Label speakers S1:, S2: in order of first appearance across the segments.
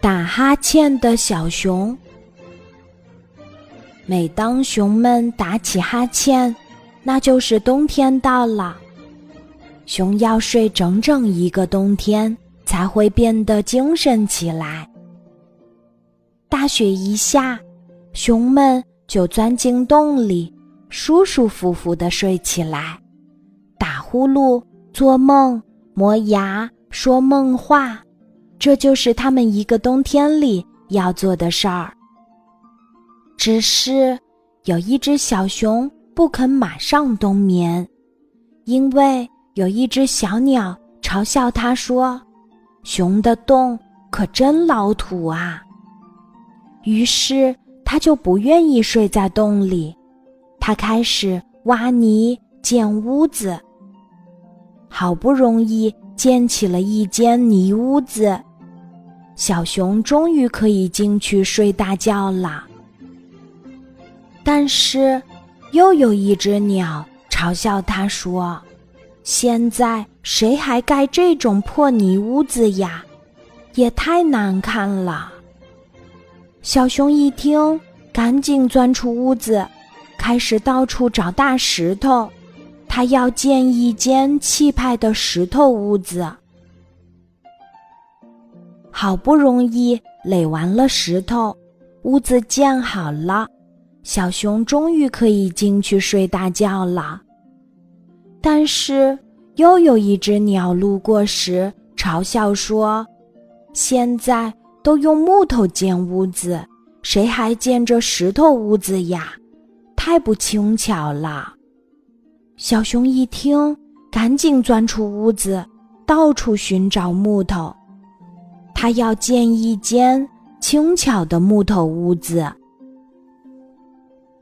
S1: 打哈欠的小熊。每当熊们打起哈欠，那就是冬天到了。熊要睡整整一个冬天，才会变得精神起来。大雪一下，熊们就钻进洞里，舒舒服服的睡起来，打呼噜、做梦、磨牙、说梦话，这就是他们一个冬天里要做的事儿。只是有一只小熊不肯马上冬眠，因为有一只小鸟嘲笑它说：“熊的洞可真老土啊。”于是它就不愿意睡在洞里，它开始挖泥建屋子。好不容易建起了一间泥屋子，小熊终于可以进去睡大觉了。但是，又有一只鸟嘲笑他说：“现在谁还盖这种破泥屋子呀？也太难看了。”小熊一听，赶紧钻出屋子，开始到处找大石头，他要建一间气派的石头屋子。好不容易垒完了石头，屋子建好了。小熊终于可以进去睡大觉了，但是又有一只鸟路过时嘲笑说：“现在都用木头建屋子，谁还建这石头屋子呀？太不轻巧了。”小熊一听，赶紧钻出屋子，到处寻找木头，他要建一间轻巧的木头屋子。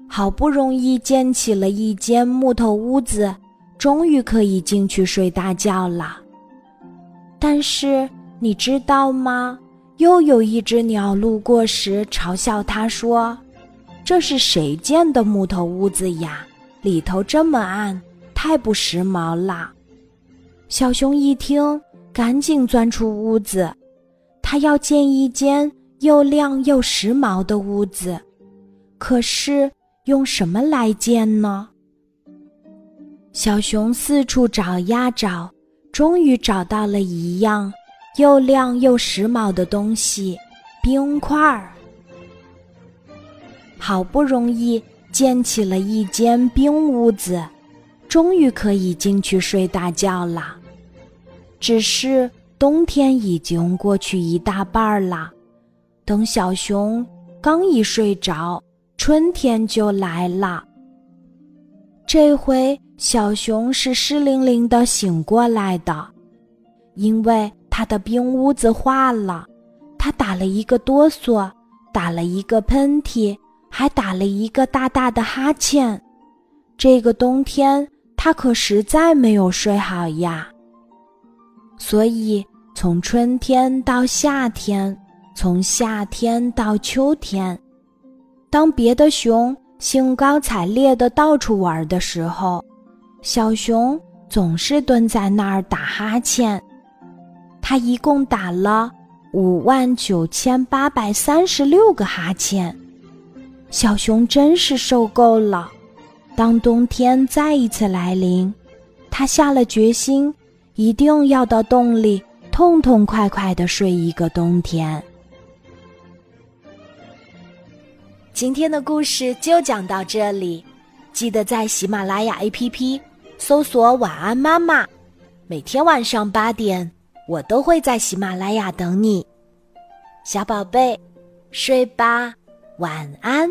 S1: 好不容易建起了一间木头屋子，终于可以进去睡大觉了。但是你知道吗？又有一只鸟路过时嘲笑他说：“这是谁建的木头屋子呀？里头这么暗，太不时髦了。”小熊一听，赶紧钻出屋子，他要建一间又亮又时髦的屋子，可是。用什么来建呢？小熊四处找呀找，终于找到了一样又亮又时髦的东西——冰块儿。好不容易建起了一间冰屋子，终于可以进去睡大觉了。只是冬天已经过去一大半了，等小熊刚一睡着。春天就来了。这回小熊是湿淋淋的醒过来的，因为他的冰屋子化了，他打了一个哆嗦，打了一个喷嚏，还打了一个大大的哈欠。这个冬天他可实在没有睡好呀。所以从春天到夏天，从夏天到秋天。当别的熊兴高采烈的到处玩的时候，小熊总是蹲在那儿打哈欠。他一共打了五万九千八百三十六个哈欠。小熊真是受够了。当冬天再一次来临，他下了决心，一定要到洞里痛痛快快的睡一个冬天。今天的故事就讲到这里，记得在喜马拉雅 APP 搜索“晚安妈妈”，每天晚上八点，我都会在喜马拉雅等你，小宝贝，睡吧，晚安。